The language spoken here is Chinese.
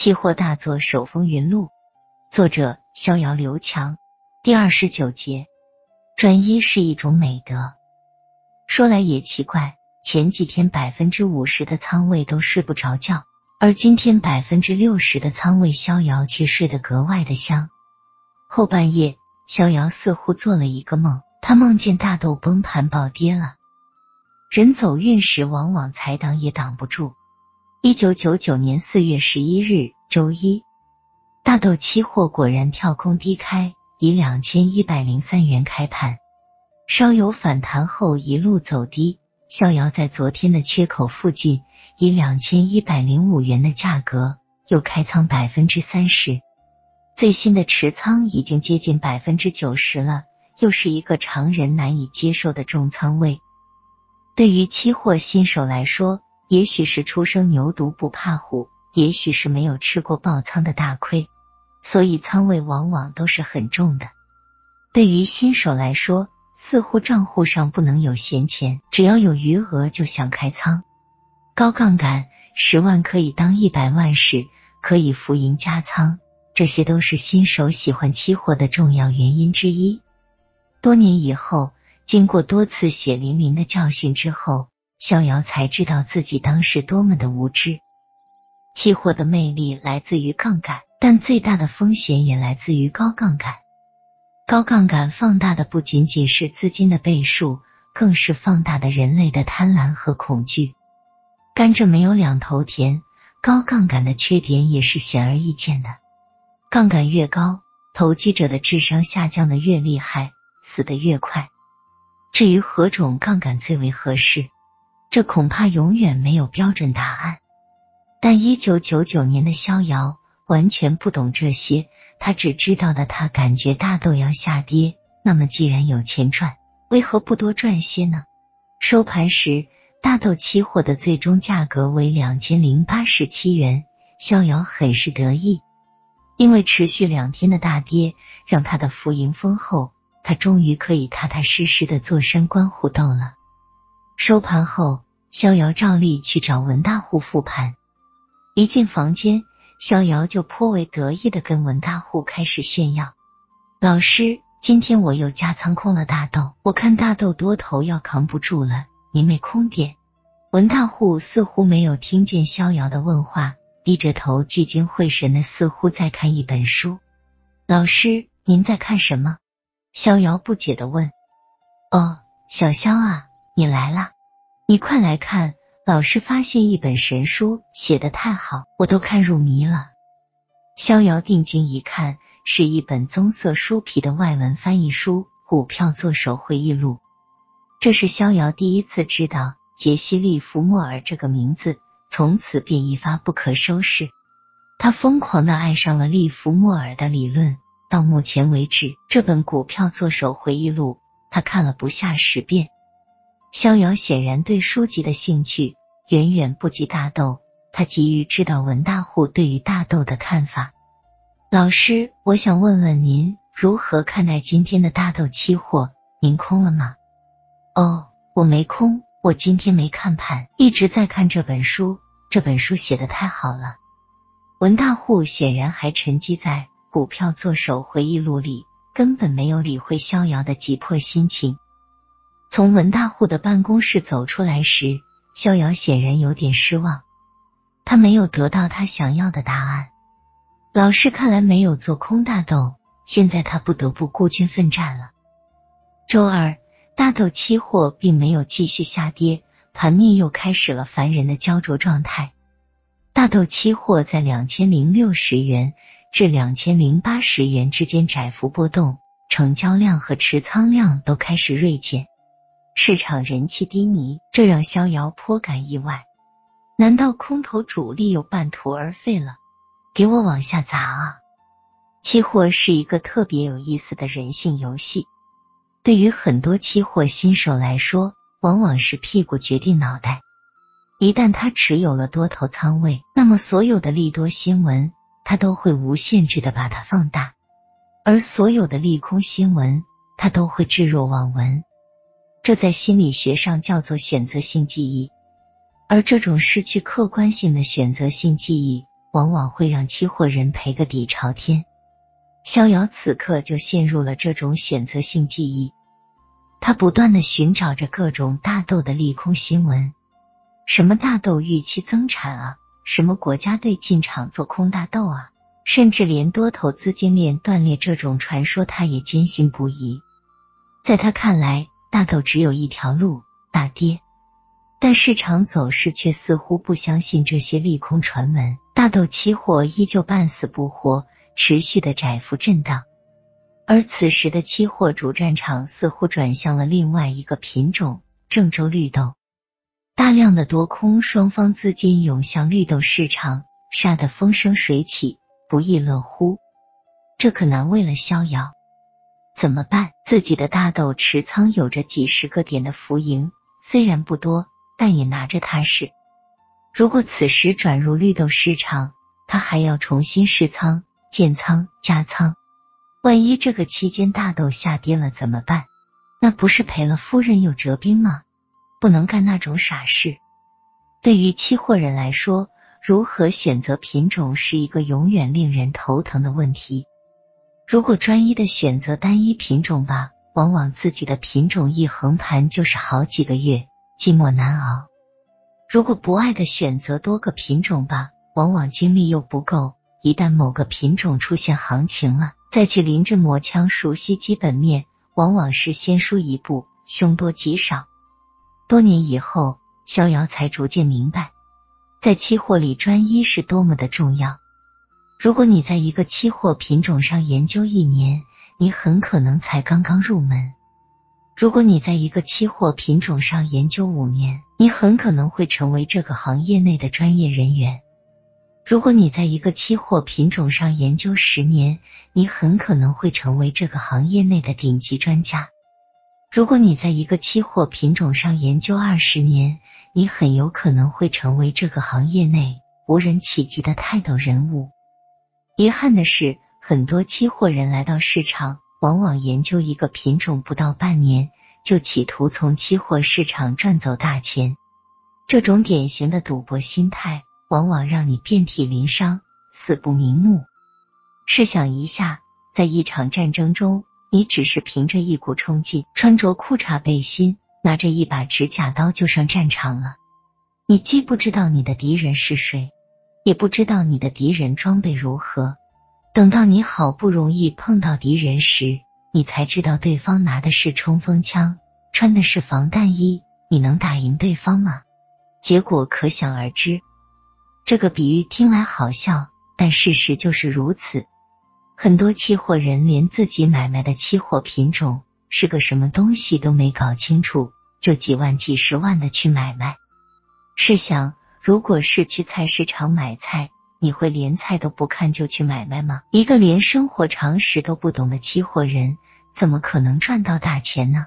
期货大作手风云录，作者逍遥刘强。第二十九节，专一是一种美德。说来也奇怪，前几天百分之五十的仓位都睡不着觉，而今天百分之六十的仓位逍遥却睡得格外的香。后半夜，逍遥似乎做了一个梦，他梦见大豆崩盘暴跌了。人走运时，往往财挡也挡不住。一九九九年四月十一日，周一，大豆期货果然跳空低开，以两千一百零三元开盘，稍有反弹后一路走低。逍遥在昨天的缺口附近，以两千一百零五元的价格又开仓百分之三十，最新的持仓已经接近百分之九十了，又是一个常人难以接受的重仓位。对于期货新手来说，也许是初生牛犊不怕虎，也许是没有吃过爆仓的大亏，所以仓位往往都是很重的。对于新手来说，似乎账户上不能有闲钱，只要有余额就想开仓。高杠杆十万可以当一百万使，可以浮盈加仓，这些都是新手喜欢期货的重要原因之一。多年以后，经过多次血淋淋的教训之后。逍遥才知道自己当时多么的无知。期货的魅力来自于杠杆，但最大的风险也来自于高杠杆。高杠杆放大的不仅仅是资金的倍数，更是放大的人类的贪婪和恐惧。甘蔗没有两头甜，高杠杆的缺点也是显而易见的。杠杆越高，投机者的智商下降的越厉害，死的越快。至于何种杠杆最为合适？这恐怕永远没有标准答案。但一九九九年的逍遥完全不懂这些，他只知道的，他感觉大豆要下跌。那么既然有钱赚，为何不多赚些呢？收盘时，大豆期货的最终价格为两千零八十七元，逍遥很是得意，因为持续两天的大跌让他的浮盈丰厚，他终于可以踏踏实实的坐山观虎斗了。收盘后，逍遥照例去找文大户复盘。一进房间，逍遥就颇为得意的跟文大户开始炫耀：“老师，今天我又加仓空了大豆，我看大豆多头要扛不住了，您没空点？”文大户似乎没有听见逍遥的问话，低着头聚精会神的，似乎在看一本书。老师，您在看什么？逍遥不解的问。哦，小肖啊。你来了，你快来看！老师发现一本神书，写的太好，我都看入迷了。逍遥定睛一看，是一本棕色书皮的外文翻译书《股票作手回忆录》。这是逍遥第一次知道杰西·利弗莫尔这个名字，从此便一发不可收拾。他疯狂的爱上了利弗莫尔的理论。到目前为止，这本《股票作手回忆录》他看了不下十遍。逍遥显然对书籍的兴趣远远不及大豆，他急于知道文大户对于大豆的看法。老师，我想问问您如何看待今天的大豆期货？您空了吗？哦，我没空，我今天没看盘，一直在看这本书。这本书写的太好了。文大户显然还沉积在股票作手回忆录里，根本没有理会逍遥的急迫心情。从文大户的办公室走出来时，逍遥显然有点失望。他没有得到他想要的答案。老师看来没有做空大豆，现在他不得不孤军奋战了。周二，大豆期货并没有继续下跌，盘面又开始了烦人的焦灼状态。大豆期货在两千零六十元至两千零八十元之间窄幅波动，成交量和持仓量都开始锐减。市场人气低迷，这让逍遥颇感意外。难道空头主力又半途而废了？给我往下砸啊！期货是一个特别有意思的人性游戏。对于很多期货新手来说，往往是屁股决定脑袋。一旦他持有了多头仓位，那么所有的利多新闻，他都会无限制的把它放大；而所有的利空新闻，他都会置若罔闻。这在心理学上叫做选择性记忆，而这种失去客观性的选择性记忆，往往会让期货人赔个底朝天。逍遥此刻就陷入了这种选择性记忆，他不断的寻找着各种大豆的利空新闻，什么大豆预期增产啊，什么国家队进场做空大豆啊，甚至连多头资金链断裂这种传说，他也坚信不疑。在他看来，大豆只有一条路，大跌。但市场走势却似乎不相信这些利空传闻，大豆期货依旧半死不活，持续的窄幅震荡。而此时的期货主战场似乎转向了另外一个品种——郑州绿豆。大量的多空双方资金涌向绿豆市场，杀得风生水起，不亦乐乎。这可难为了逍遥，怎么办？自己的大豆持仓有着几十个点的浮盈，虽然不多。但也拿着踏实。如果此时转入绿豆市场，他还要重新试仓、建仓、加仓。万一这个期间大豆下跌了怎么办？那不是赔了夫人又折兵吗？不能干那种傻事。对于期货人来说，如何选择品种是一个永远令人头疼的问题。如果专一的选择单一品种吧，往往自己的品种一横盘就是好几个月。寂寞难熬。如果不爱的选择多个品种吧，往往精力又不够。一旦某个品种出现行情了，再去临阵磨枪熟悉基本面，往往是先输一步，凶多吉少。多年以后，逍遥才逐渐明白，在期货里专一是多么的重要。如果你在一个期货品种上研究一年，你很可能才刚刚入门。如果你在一个期货品种上研究五年，你很可能会成为这个行业内的专业人员；如果你在一个期货品种上研究十年，你很可能会成为这个行业内的顶级专家；如果你在一个期货品种上研究二十年，你很有可能会成为这个行业内无人企及的泰斗人物。遗憾的是，很多期货人来到市场。往往研究一个品种不到半年，就企图从期货市场赚走大钱。这种典型的赌博心态，往往让你遍体鳞伤、死不瞑目。试想一下，在一场战争中，你只是凭着一股冲劲，穿着裤衩背心，拿着一把指甲刀就上战场了。你既不知道你的敌人是谁，也不知道你的敌人装备如何。等到你好不容易碰到敌人时，你才知道对方拿的是冲锋枪，穿的是防弹衣，你能打赢对方吗？结果可想而知。这个比喻听来好笑，但事实就是如此。很多期货人连自己买卖的期货品种是个什么东西都没搞清楚，就几万、几十万的去买卖。试想，如果是去菜市场买菜。你会连菜都不看就去买卖吗？一个连生活常识都不懂的期货人，怎么可能赚到大钱呢？